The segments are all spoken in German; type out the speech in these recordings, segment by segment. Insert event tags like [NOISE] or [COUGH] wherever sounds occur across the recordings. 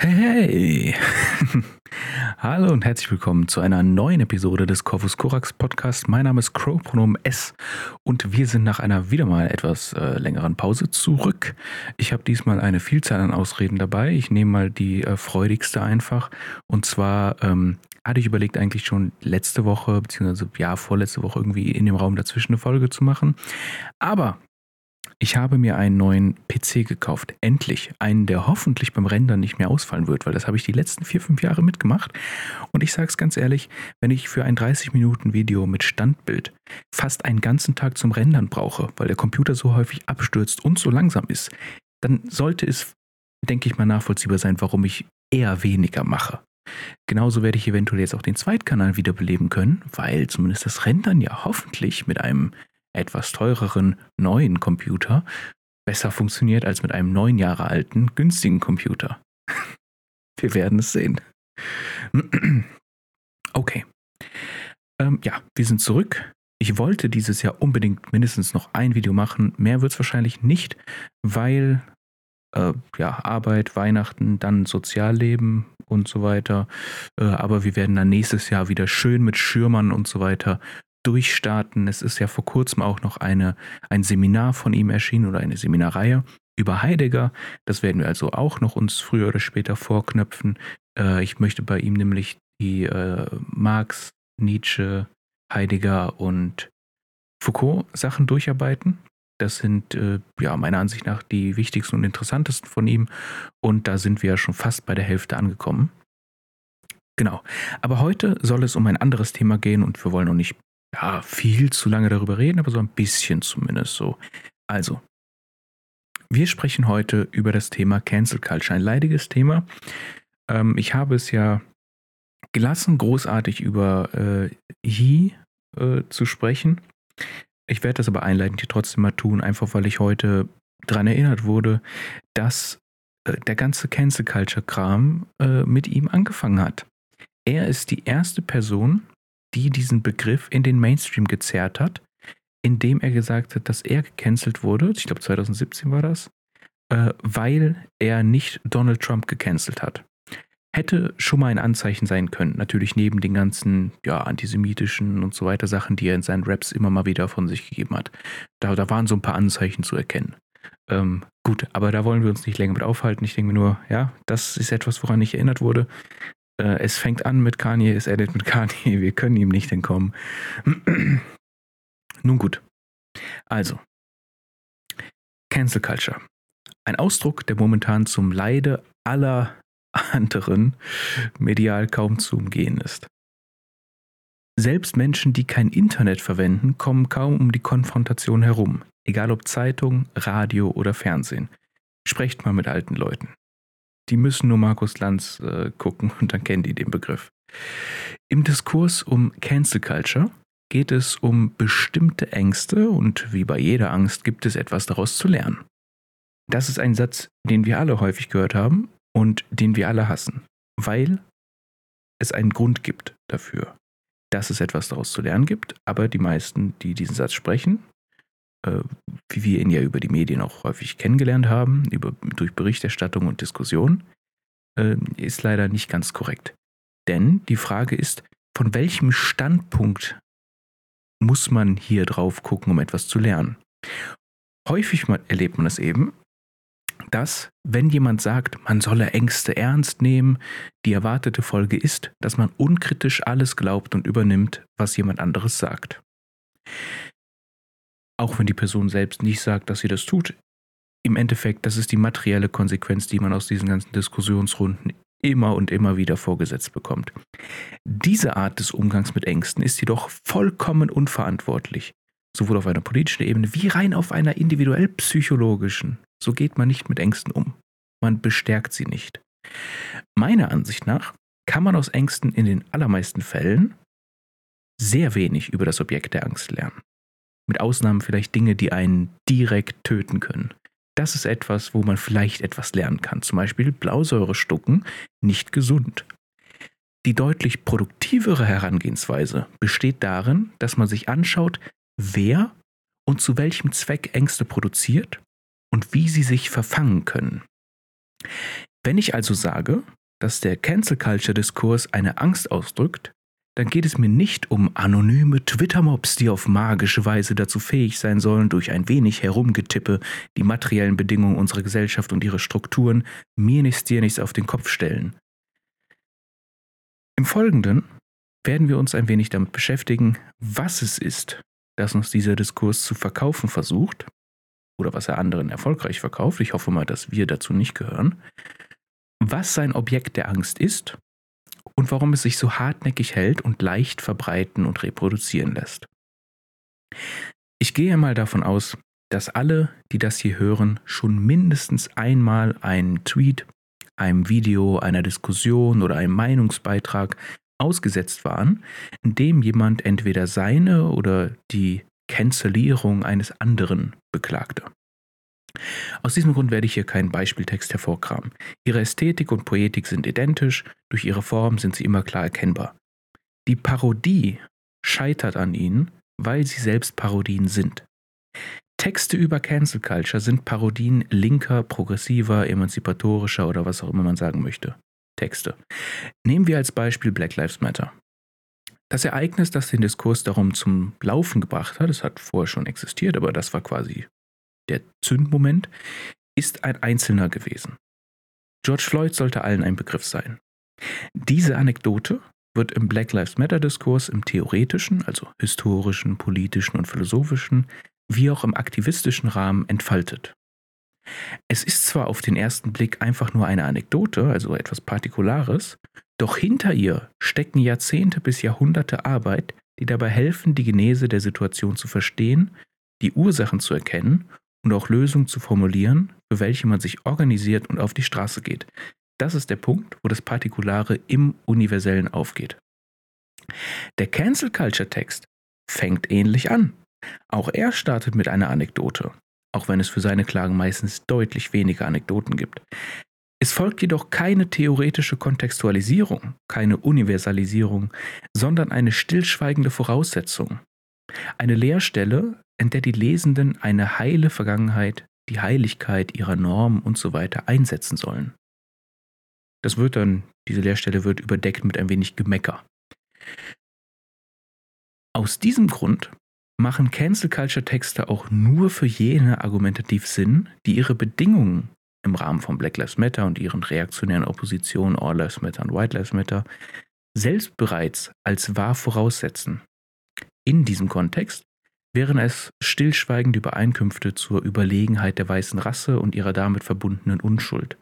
Hey! [LAUGHS] Hallo und herzlich willkommen zu einer neuen Episode des Corvus Corax Podcast. Mein Name ist Crow Pronomen S und wir sind nach einer wieder mal etwas äh, längeren Pause zurück. Ich habe diesmal eine Vielzahl an Ausreden dabei. Ich nehme mal die äh, freudigste einfach. Und zwar ähm, hatte ich überlegt, eigentlich schon letzte Woche, beziehungsweise ja, vorletzte Woche irgendwie in dem Raum dazwischen eine Folge zu machen. Aber ich habe mir einen neuen PC gekauft. Endlich. Einen, der hoffentlich beim Rendern nicht mehr ausfallen wird, weil das habe ich die letzten vier, fünf Jahre mitgemacht. Und ich sage es ganz ehrlich, wenn ich für ein 30-Minuten-Video mit Standbild fast einen ganzen Tag zum Rendern brauche, weil der Computer so häufig abstürzt und so langsam ist, dann sollte es, denke ich mal, nachvollziehbar sein, warum ich eher weniger mache. Genauso werde ich eventuell jetzt auch den Zweitkanal wiederbeleben können, weil zumindest das Rendern ja hoffentlich mit einem etwas teureren neuen Computer besser funktioniert als mit einem neun Jahre alten günstigen Computer. [LAUGHS] Wir werden es sehen. [CLEARS THROAT] Okay. Ähm, ja, wir sind zurück. Ich wollte dieses Jahr unbedingt mindestens noch ein Video machen. Mehr wird es wahrscheinlich nicht, weil äh, ja, Arbeit, Weihnachten, dann Sozialleben und so weiter. Äh, aber wir werden dann nächstes Jahr wieder schön mit Schirmern und so weiter durchstarten. Es ist ja vor kurzem auch noch eine, ein Seminar von ihm erschienen oder eine Seminarreihe über Heidegger. Das werden wir also auch noch uns früher oder später vorknöpfen. Äh, ich möchte bei ihm nämlich die äh, Marx, Nietzsche, Heidegger und Foucault Sachen durcharbeiten. Das sind äh, ja meiner Ansicht nach die wichtigsten und interessantesten von ihm. Und da sind wir ja schon fast bei der Hälfte angekommen. Genau. Aber heute soll es um ein anderes Thema gehen und wir wollen noch nicht ja, viel zu lange darüber reden, aber so ein bisschen zumindest so. Also, wir sprechen heute über das Thema Cancel Culture, ein leidiges Thema. Ähm, ich habe es ja gelassen, großartig über äh, He äh, zu sprechen. Ich werde das aber einleitend hier trotzdem mal tun, einfach weil ich heute daran erinnert wurde, dass äh, der ganze Cancel Culture Kram äh, mit ihm angefangen hat. Er ist die erste Person, die diesen Begriff in den Mainstream gezerrt hat, indem er gesagt hat, dass er gecancelt wurde, ich glaube 2017 war das, äh, weil er nicht Donald Trump gecancelt hat. Hätte schon mal ein Anzeichen sein können, natürlich neben den ganzen ja, antisemitischen und so weiter Sachen, die er in seinen Raps immer mal wieder von sich gegeben hat. Da, da waren so ein paar Anzeichen zu erkennen. Ähm, gut, aber da wollen wir uns nicht länger mit aufhalten. Ich denke mir nur, ja, das ist etwas, woran ich erinnert wurde. Äh, es fängt an mit Kanye, es endet mit Kanye. Wir können ihm nicht entkommen. [CLEARS THROAT] Nun gut. Also, Cancel Culture. Ein Ausdruck, der momentan zum Leide aller [LAUGHS] anderen medial kaum zu umgehen ist. Selbst Menschen, die kein Internet verwenden, kommen kaum um die Konfrontation herum, egal ob Zeitung, Radio oder Fernsehen. Sprecht mal mit alten Leuten. Die müssen nur Markus Lanz äh, gucken und dann kennen die den Begriff. Im Diskurs um Cancel Culture geht es um bestimmte Ängste und wie bei jeder Angst gibt es etwas daraus zu lernen. Das ist ein Satz, den wir alle häufig gehört haben und den wir alle hassen, weil es einen Grund gibt dafür, dass es etwas daraus zu lernen gibt, aber die meisten, die diesen Satz sprechen, wie wir ihn ja über die Medien auch häufig kennengelernt haben, über, durch Berichterstattung und Diskussion, äh, ist leider nicht ganz korrekt. Denn die Frage ist, von welchem Standpunkt muss man hier drauf gucken, um etwas zu lernen? Häufig erlebt man es eben, dass, wenn jemand sagt, man solle Ängste ernst nehmen, die erwartete Folge ist, dass man unkritisch alles glaubt und übernimmt, was jemand anderes sagt. Auch wenn die Person selbst nicht sagt, dass sie das tut. Im Endeffekt, das ist die materielle Konsequenz, die man aus diesen ganzen Diskussionsrunden immer und immer wieder vorgesetzt bekommt. Diese Art des Umgangs mit Ängsten ist jedoch vollkommen unverantwortlich, sowohl auf einer politischen Ebene wie rein auf einer individuell psychologischen. So geht man nicht mit Ängsten um. Man bestärkt sie nicht. Meiner Ansicht nach kann man aus Ängsten in den allermeisten Fällen sehr wenig über das Objekt der Angst lernen. Mit Ausnahmen vielleicht Dinge, die einen direkt töten können. Das ist etwas, wo man vielleicht etwas lernen kann. Zum Beispiel Blausäure stucken, nicht gesund. Die deutlich produktivere Herangehensweise besteht darin, dass man sich anschaut, wer und zu welchem Zweck Ängste produziert und wie sie sich verfangen können. Wenn ich also sage, dass der Cancel Culture Diskurs eine Angst ausdrückt, dann geht es mir nicht um anonyme Twitter-Mobs, die auf magische Weise dazu fähig sein sollen, durch ein wenig Herumgetippe die materiellen Bedingungen unserer Gesellschaft und ihre Strukturen mir nichts dir nichts auf den Kopf stellen. Im Folgenden werden wir uns ein wenig damit beschäftigen, was es ist, das uns dieser Diskurs zu verkaufen versucht, oder was er anderen erfolgreich verkauft. Ich hoffe mal, dass wir dazu nicht gehören. Was sein Objekt der Angst ist und warum es sich so hartnäckig hält und leicht verbreiten und reproduzieren lässt. Ich gehe mal davon aus, dass alle, die das hier hören, schon mindestens einmal einen Tweet, einem Video, einer Diskussion oder einem Meinungsbeitrag ausgesetzt waren, in dem jemand entweder seine oder die Cancellierung eines anderen beklagte. Aus diesem Grund werde ich hier keinen Beispieltext hervorkramen. Ihre Ästhetik und Poetik sind identisch, durch ihre Form sind sie immer klar erkennbar. Die Parodie scheitert an ihnen, weil sie selbst Parodien sind. Texte über Cancel Culture sind Parodien linker, progressiver, emanzipatorischer oder was auch immer man sagen möchte. Texte. Nehmen wir als Beispiel Black Lives Matter. Das Ereignis, das den Diskurs darum zum Laufen gebracht hat, es hat vorher schon existiert, aber das war quasi der Zündmoment, ist ein einzelner gewesen. George Floyd sollte allen ein Begriff sein. Diese Anekdote wird im Black Lives Matter Diskurs im theoretischen, also historischen, politischen und philosophischen, wie auch im aktivistischen Rahmen entfaltet. Es ist zwar auf den ersten Blick einfach nur eine Anekdote, also etwas Partikulares, doch hinter ihr stecken Jahrzehnte bis Jahrhunderte Arbeit, die dabei helfen, die Genese der Situation zu verstehen, die Ursachen zu erkennen und auch Lösungen zu formulieren, für welche man sich organisiert und auf die Straße geht. Das ist der Punkt, wo das Partikulare im Universellen aufgeht. Der Cancel Culture Text fängt ähnlich an. Auch er startet mit einer Anekdote, auch wenn es für seine Klagen meistens deutlich weniger Anekdoten gibt. Es folgt jedoch keine theoretische Kontextualisierung, keine Universalisierung, sondern eine stillschweigende Voraussetzung. Eine Leerstelle, in der die Lesenden eine heile Vergangenheit, die Heiligkeit ihrer Normen und so weiter einsetzen sollen. Das wird dann, diese Leerstelle wird überdeckt mit ein wenig Gemecker. Aus diesem Grund machen Cancel Culture Texte auch nur für jene argumentativ Sinn, die ihre Bedingungen im Rahmen von Black Lives Matter und ihren reaktionären Oppositionen All Lives Matter und White Lives Matter selbst bereits als wahr voraussetzen. In diesem Kontext wären es stillschweigende Übereinkünfte zur Überlegenheit der weißen Rasse und ihrer damit verbundenen Unschuld.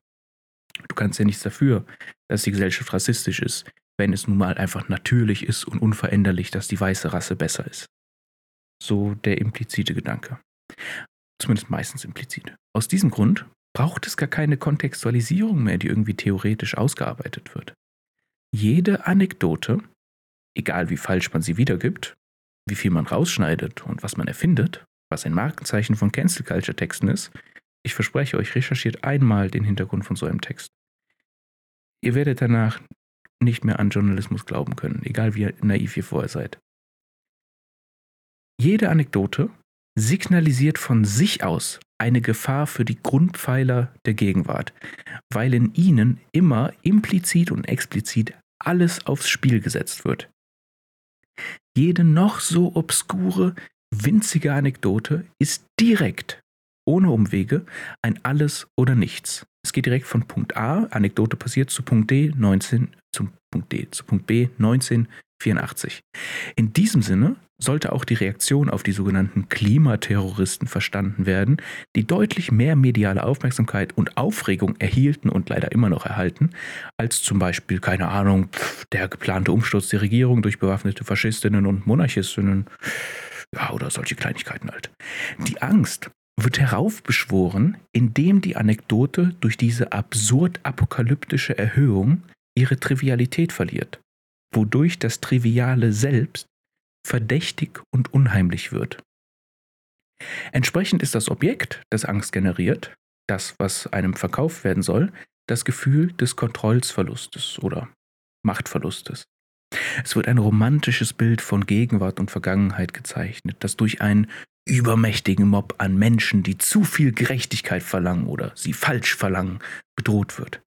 Du kannst ja nichts dafür, dass die Gesellschaft rassistisch ist, wenn es nun mal einfach natürlich ist und unveränderlich, dass die weiße Rasse besser ist. So der implizite Gedanke. Zumindest meistens implizit. Aus diesem Grund braucht es gar keine Kontextualisierung mehr, die irgendwie theoretisch ausgearbeitet wird. Jede Anekdote, egal wie falsch man sie wiedergibt, wie viel man rausschneidet und was man erfindet, was ein Markenzeichen von Cancel Culture Texten ist, ich verspreche euch, recherchiert einmal den Hintergrund von so einem Text. Ihr werdet danach nicht mehr an Journalismus glauben können, egal wie naiv ihr vorher seid. Jede Anekdote signalisiert von sich aus eine Gefahr für die Grundpfeiler der Gegenwart, weil in ihnen immer implizit und explizit alles aufs Spiel gesetzt wird. Jede noch so obskure, winzige Anekdote ist direkt, ohne Umwege, ein Alles oder Nichts. Es geht direkt von Punkt A, Anekdote passiert, zu Punkt D, 19, zum Punkt D, zu Punkt B, 1984. In diesem Sinne sollte auch die Reaktion auf die sogenannten Klimaterroristen verstanden werden, die deutlich mehr mediale Aufmerksamkeit und Aufregung erhielten und leider immer noch erhalten, als zum Beispiel, keine Ahnung, der geplante Umsturz der Regierung durch bewaffnete Faschistinnen und Monarchistinnen. Ja, oder solche Kleinigkeiten halt. Die Angst wird heraufbeschworen, indem die Anekdote durch diese absurd apokalyptische Erhöhung ihre Trivialität verliert, wodurch das Triviale selbst verdächtig und unheimlich wird. Entsprechend ist das Objekt, das Angst generiert, das, was einem verkauft werden soll, das Gefühl des Kontrollsverlustes oder Machtverlustes. Es wird ein romantisches Bild von Gegenwart und Vergangenheit gezeichnet, das durch einen übermächtigen Mob an Menschen, die zu viel Gerechtigkeit verlangen oder sie falsch verlangen, bedroht wird.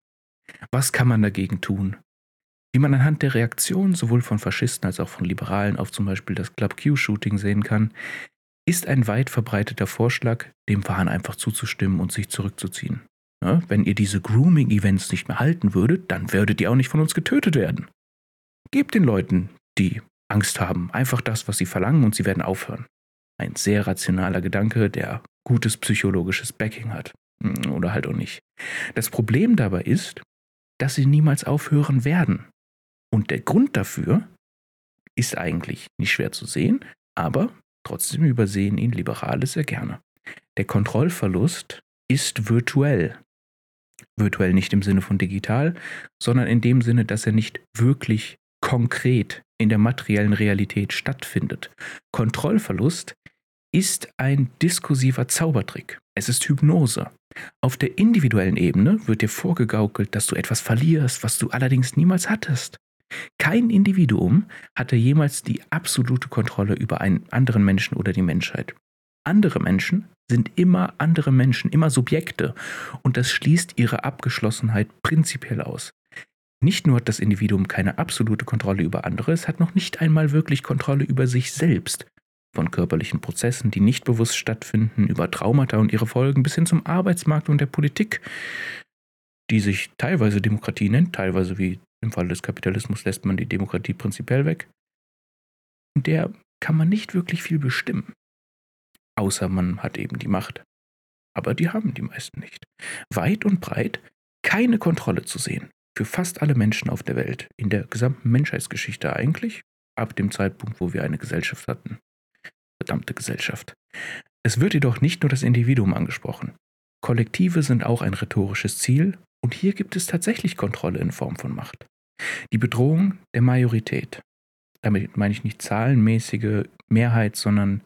Was kann man dagegen tun? Wie man anhand der Reaktion sowohl von Faschisten als auch von Liberalen auf zum Beispiel das Club Q-Shooting sehen kann, ist ein weit verbreiteter Vorschlag, dem Wahn einfach zuzustimmen und sich zurückzuziehen. Ja, wenn ihr diese Grooming-Events nicht mehr halten würdet, dann würdet ihr auch nicht von uns getötet werden. Gebt den Leuten, die Angst haben, einfach das, was sie verlangen und sie werden aufhören. Ein sehr rationaler Gedanke, der gutes psychologisches Backing hat. Oder halt auch nicht. Das Problem dabei ist, dass sie niemals aufhören werden. Und der Grund dafür ist eigentlich nicht schwer zu sehen, aber trotzdem übersehen ihn Liberale sehr gerne. Der Kontrollverlust ist virtuell. Virtuell nicht im Sinne von digital, sondern in dem Sinne, dass er nicht wirklich konkret in der materiellen Realität stattfindet. Kontrollverlust ist ein diskursiver Zaubertrick. Es ist Hypnose. Auf der individuellen Ebene wird dir vorgegaukelt, dass du etwas verlierst, was du allerdings niemals hattest. Kein Individuum hatte jemals die absolute Kontrolle über einen anderen Menschen oder die Menschheit. Andere Menschen sind immer andere Menschen, immer Subjekte, und das schließt ihre Abgeschlossenheit prinzipiell aus. Nicht nur hat das Individuum keine absolute Kontrolle über andere, es hat noch nicht einmal wirklich Kontrolle über sich selbst. Von körperlichen Prozessen, die nicht bewusst stattfinden, über Traumata und ihre Folgen bis hin zum Arbeitsmarkt und der Politik, die sich teilweise Demokratie nennt, teilweise wie im Fall des Kapitalismus lässt man die Demokratie prinzipiell weg. Und der kann man nicht wirklich viel bestimmen. Außer man hat eben die Macht. Aber die haben die meisten nicht. Weit und breit keine Kontrolle zu sehen. Für fast alle Menschen auf der Welt. In der gesamten Menschheitsgeschichte eigentlich. Ab dem Zeitpunkt, wo wir eine Gesellschaft hatten. Verdammte Gesellschaft. Es wird jedoch nicht nur das Individuum angesprochen. Kollektive sind auch ein rhetorisches Ziel und hier gibt es tatsächlich Kontrolle in Form von Macht. Die Bedrohung der Majorität. Damit meine ich nicht zahlenmäßige Mehrheit, sondern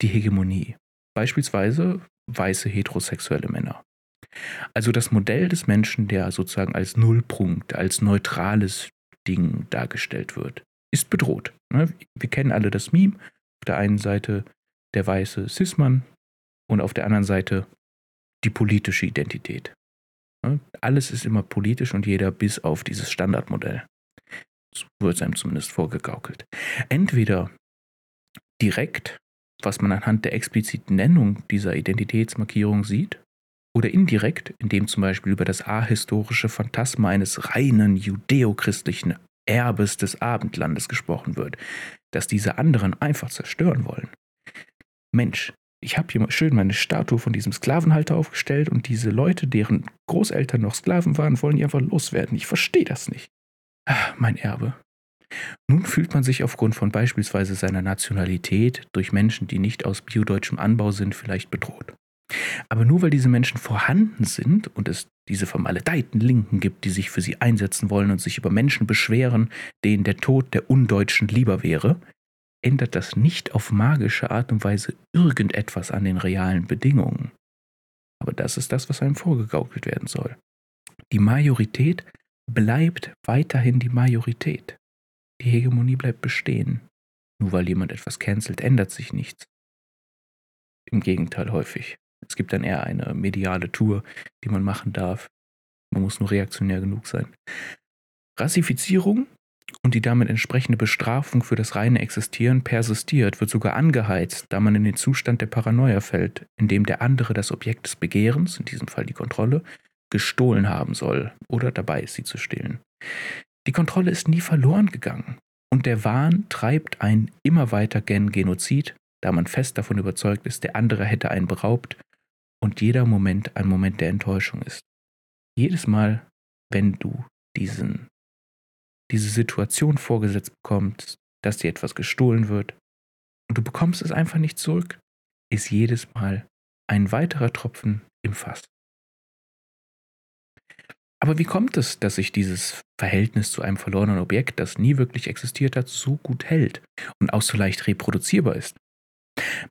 die Hegemonie. Beispielsweise weiße heterosexuelle Männer. Also das Modell des Menschen, der sozusagen als Nullpunkt, als neutrales Ding dargestellt wird, ist bedroht. Ne? Wir kennen alle das Meme. Auf der einen Seite der weiße Cis-Mann und auf der anderen Seite die politische Identität. Ne? Alles ist immer politisch und jeder bis auf dieses Standardmodell. So wird es einem zumindest vorgegaukelt. Entweder direkt, was man anhand der expliziten Nennung dieser Identitätsmarkierung sieht, oder indirekt, indem zum Beispiel über das ahistorische Phantasma eines reinen judäochristlichen Erbes des Abendlandes gesprochen wird, das diese anderen einfach zerstören wollen. Mensch, ich habe hier schön meine Statue von diesem Sklavenhalter aufgestellt und diese Leute, deren Großeltern noch Sklaven waren, wollen die einfach loswerden. Ich verstehe das nicht. Ach, mein Erbe. Nun fühlt man sich aufgrund von beispielsweise seiner Nationalität durch Menschen, die nicht aus biodeutschem Anbau sind, vielleicht bedroht. Aber nur weil diese Menschen vorhanden sind und es diese vermaledeiten Linken gibt, die sich für sie einsetzen wollen und sich über Menschen beschweren, denen der Tod der Undeutschen lieber wäre, ändert das nicht auf magische Art und Weise irgendetwas an den realen Bedingungen. Aber das ist das, was einem vorgegaukelt werden soll. Die Majorität bleibt weiterhin die Majorität. Die Hegemonie bleibt bestehen. Nur weil jemand etwas cancelt, ändert sich nichts. Im Gegenteil häufig. Es gibt dann eher eine mediale Tour, die man machen darf. Man muss nur reaktionär genug sein. Rassifizierung und die damit entsprechende Bestrafung für das reine Existieren persistiert, wird sogar angeheizt, da man in den Zustand der Paranoia fällt, in dem der andere das Objekt des Begehrens, in diesem Fall die Kontrolle, gestohlen haben soll oder dabei ist, sie zu stehlen. Die Kontrolle ist nie verloren gegangen und der Wahn treibt ein immer weiter gen Genozid, da man fest davon überzeugt ist, der andere hätte einen beraubt und jeder Moment ein Moment der Enttäuschung ist. Jedes Mal, wenn du diesen diese Situation vorgesetzt bekommst, dass dir etwas gestohlen wird und du bekommst es einfach nicht zurück, ist jedes Mal ein weiterer Tropfen im Fass. Aber wie kommt es, dass sich dieses Verhältnis zu einem verlorenen Objekt, das nie wirklich existiert hat, so gut hält und auch so leicht reproduzierbar ist?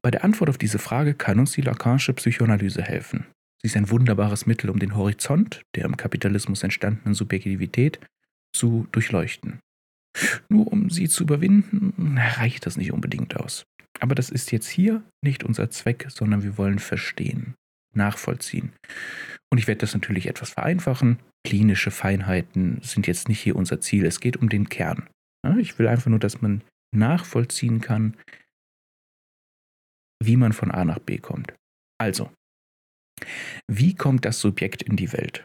Bei der Antwort auf diese Frage kann uns die Lacanische Psychoanalyse helfen. Sie ist ein wunderbares Mittel, um den Horizont der im Kapitalismus entstandenen Subjektivität zu durchleuchten. Nur um sie zu überwinden, reicht das nicht unbedingt aus. Aber das ist jetzt hier nicht unser Zweck, sondern wir wollen verstehen. nachvollziehen. Und ich werde das natürlich etwas vereinfachen. Klinische Feinheiten sind jetzt nicht hier unser Ziel. Es geht um den Kern. Ich will einfach nur, dass man nachvollziehen kann, wie man von A nach B kommt. Also, wie kommt das Subjekt in die Welt?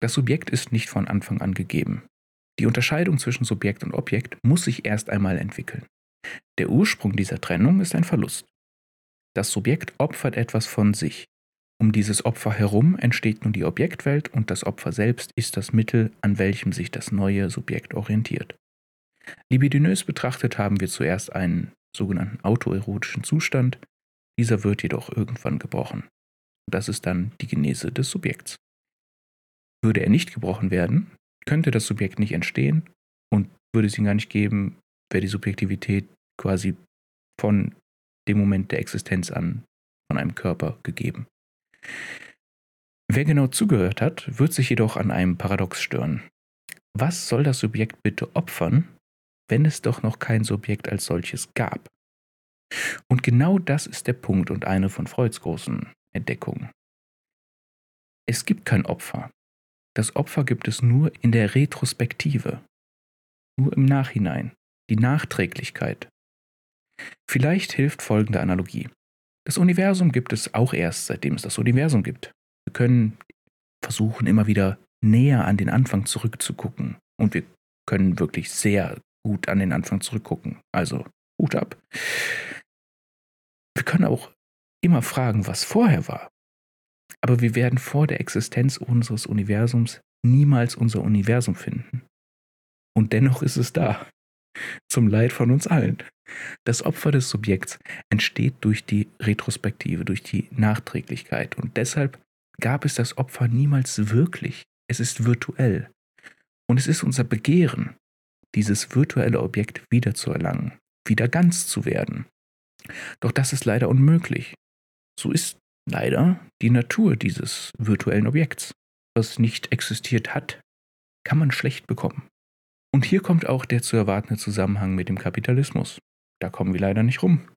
Das Subjekt ist nicht von Anfang an gegeben. Die Unterscheidung zwischen Subjekt und Objekt muss sich erst einmal entwickeln. Der Ursprung dieser Trennung ist ein Verlust. Das Subjekt opfert etwas von sich. Um dieses Opfer herum entsteht nun die Objektwelt und das Opfer selbst ist das Mittel, an welchem sich das neue Subjekt orientiert. Libidinös betrachtet haben wir zuerst einen sogenannten autoerotischen Zustand, dieser wird jedoch irgendwann gebrochen. Das ist dann die Genese des Subjekts. Würde er nicht gebrochen werden, könnte das Subjekt nicht entstehen und würde es ihn gar nicht geben, wäre die Subjektivität quasi von dem Moment der Existenz an von einem Körper gegeben. Wer genau zugehört hat, wird sich jedoch an einem Paradox stören. Was soll das Subjekt bitte opfern, wenn es doch noch kein Subjekt als solches gab? Und genau das ist der Punkt und eine von Freuds großen Entdeckungen. Es gibt kein Opfer. Das Opfer gibt es nur in der Retrospektive, nur im Nachhinein, die Nachträglichkeit. Vielleicht hilft folgende Analogie. Das Universum gibt es auch erst, seitdem es das Universum gibt. Wir können versuchen, immer wieder näher an den Anfang zurückzugucken. Und wir können wirklich sehr gut an den Anfang zurückgucken. Also Hut ab. Wir können auch immer fragen, was vorher war. Aber wir werden vor der Existenz unseres Universums niemals unser Universum finden. Und dennoch ist es da. Zum Leid von uns allen. Das Opfer des Subjekts entsteht durch die Retrospektive, durch die Nachträglichkeit. Und deshalb gab es das Opfer niemals wirklich. Es ist virtuell. Und es ist unser Begehren, dieses virtuelle Objekt wiederzuerlangen wieder ganz zu werden. Doch das ist leider unmöglich. So ist leider die Natur dieses virtuellen Objekts. Was nicht existiert hat, kann man schlecht bekommen. Und hier kommt auch der zu erwartende Zusammenhang mit dem Kapitalismus. Da kommen wir leider nicht rum.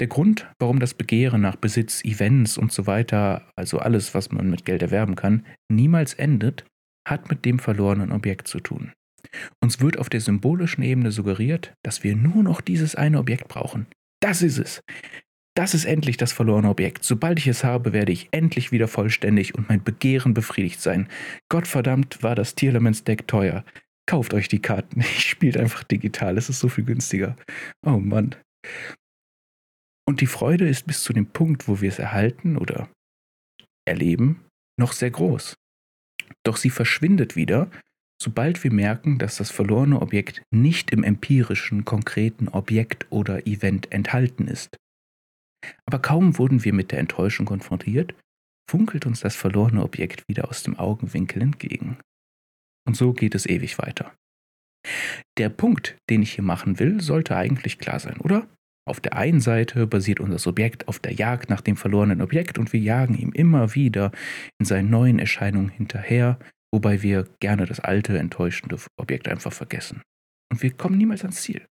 Der Grund, warum das Begehren nach Besitz, Events und so weiter, also alles, was man mit Geld erwerben kann, niemals endet, hat mit dem verlorenen Objekt zu tun. Uns wird auf der symbolischen Ebene suggeriert, dass wir nur noch dieses eine Objekt brauchen. Das ist es. Das ist endlich das verlorene Objekt. Sobald ich es habe, werde ich endlich wieder vollständig und mein Begehren befriedigt sein. Gottverdammt war das Tierlements-Deck teuer. Kauft euch die Karten. [LAUGHS] Ich spiele einfach digital. Es ist so viel günstiger. Oh Mann. Und die Freude ist bis zu dem Punkt, wo wir es erhalten oder erleben, noch sehr groß. Doch sie verschwindet wieder, Sobald wir merken, dass das verlorene Objekt nicht im empirischen, konkreten Objekt oder Event enthalten ist. Aber kaum wurden wir mit der Enttäuschung konfrontiert, funkelt uns das verlorene Objekt wieder aus dem Augenwinkel entgegen. Und so geht es ewig weiter. Der Punkt, den ich hier machen will, sollte eigentlich klar sein, oder? Auf der einen Seite basiert unser Subjekt auf der Jagd nach dem verlorenen Objekt und wir jagen ihm immer wieder in seinen neuen Erscheinungen hinterher, wobei wir gerne das alte, enttäuschende Objekt einfach vergessen. Und wir kommen niemals ans Ziel.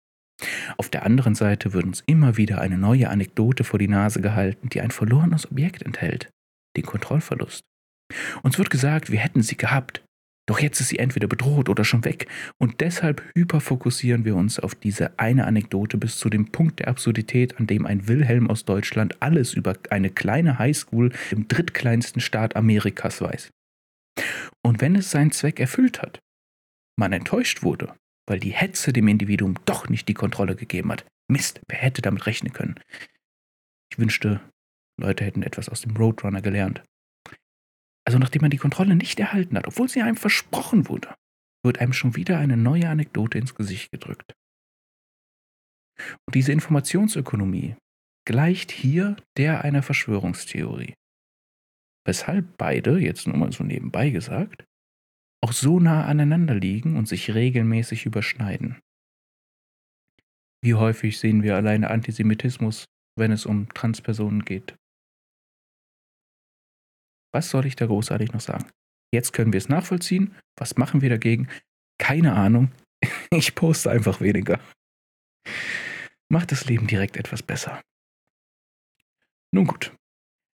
Auf der anderen Seite wird uns immer wieder eine neue Anekdote vor die Nase gehalten, die ein verlorenes Objekt enthält, den Kontrollverlust. Uns wird gesagt, wir hätten sie gehabt, doch jetzt ist sie entweder bedroht oder schon weg, und deshalb hyperfokussieren wir uns auf diese eine Anekdote bis zu dem Punkt der Absurdität, an dem ein Wilhelm aus Deutschland alles über eine kleine Highschool im drittkleinsten Staat Amerikas weiß. Und wenn es seinen Zweck erfüllt hat, man enttäuscht wurde, weil die Hetze dem Individuum doch nicht die Kontrolle gegeben hat. Mist, wer hätte damit rechnen können? Ich wünschte, Leute hätten etwas aus dem Roadrunner gelernt. Also nachdem man die Kontrolle nicht erhalten hat, obwohl sie einem versprochen wurde, wird einem schon wieder eine neue Anekdote ins Gesicht gedrückt. Und diese Informationsökonomie gleicht hier der einer Verschwörungstheorie weshalb beide, jetzt nur mal so nebenbei gesagt, auch so nah aneinander liegen und sich regelmäßig überschneiden. Wie häufig sehen wir alleine Antisemitismus, wenn es um Transpersonen geht? Was soll ich da großartig noch sagen? Jetzt können wir es nachvollziehen. Was machen wir dagegen? Keine Ahnung. [LAUGHS] Ich poste einfach weniger. Macht das Leben direkt etwas besser. Nun gut,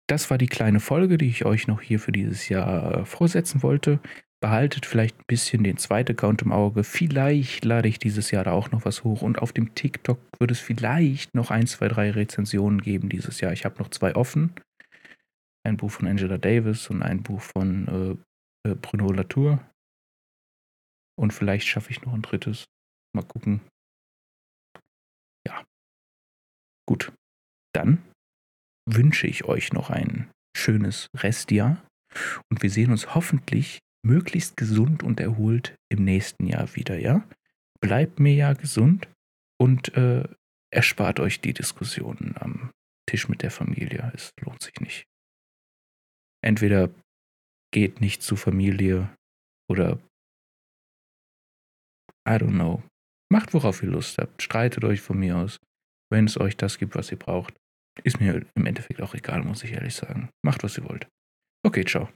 das war die kleine Folge, die ich euch noch hier für dieses Jahr äh, vorsetzen wollte. Behaltet vielleicht ein bisschen den zweiten Account im Auge. Vielleicht lade ich dieses Jahr da auch noch was hoch. Und auf dem TikTok wird es vielleicht noch ein, zwei, drei Rezensionen geben dieses Jahr. Ich habe noch zwei offen. Ein Buch von Angela Davis und ein Buch von äh, äh Bruno Latour. Und vielleicht schaffe ich noch ein drittes. Mal gucken. Ja. Gut. Dann wünsche ich euch noch ein schönes Restjahr und wir sehen uns hoffentlich möglichst gesund und erholt im nächsten Jahr wieder, ja? Bleibt mir ja gesund und äh, erspart euch die Diskussionen am Tisch mit der Familie. Es lohnt sich nicht. Entweder geht nicht zur Familie oder I don't know. Macht, worauf ihr Lust habt. Streitet euch von mir aus, wenn es euch das gibt, was ihr braucht. Ist mir im Endeffekt auch egal, muss ich ehrlich sagen. Macht, was ihr wollt. Okay, ciao.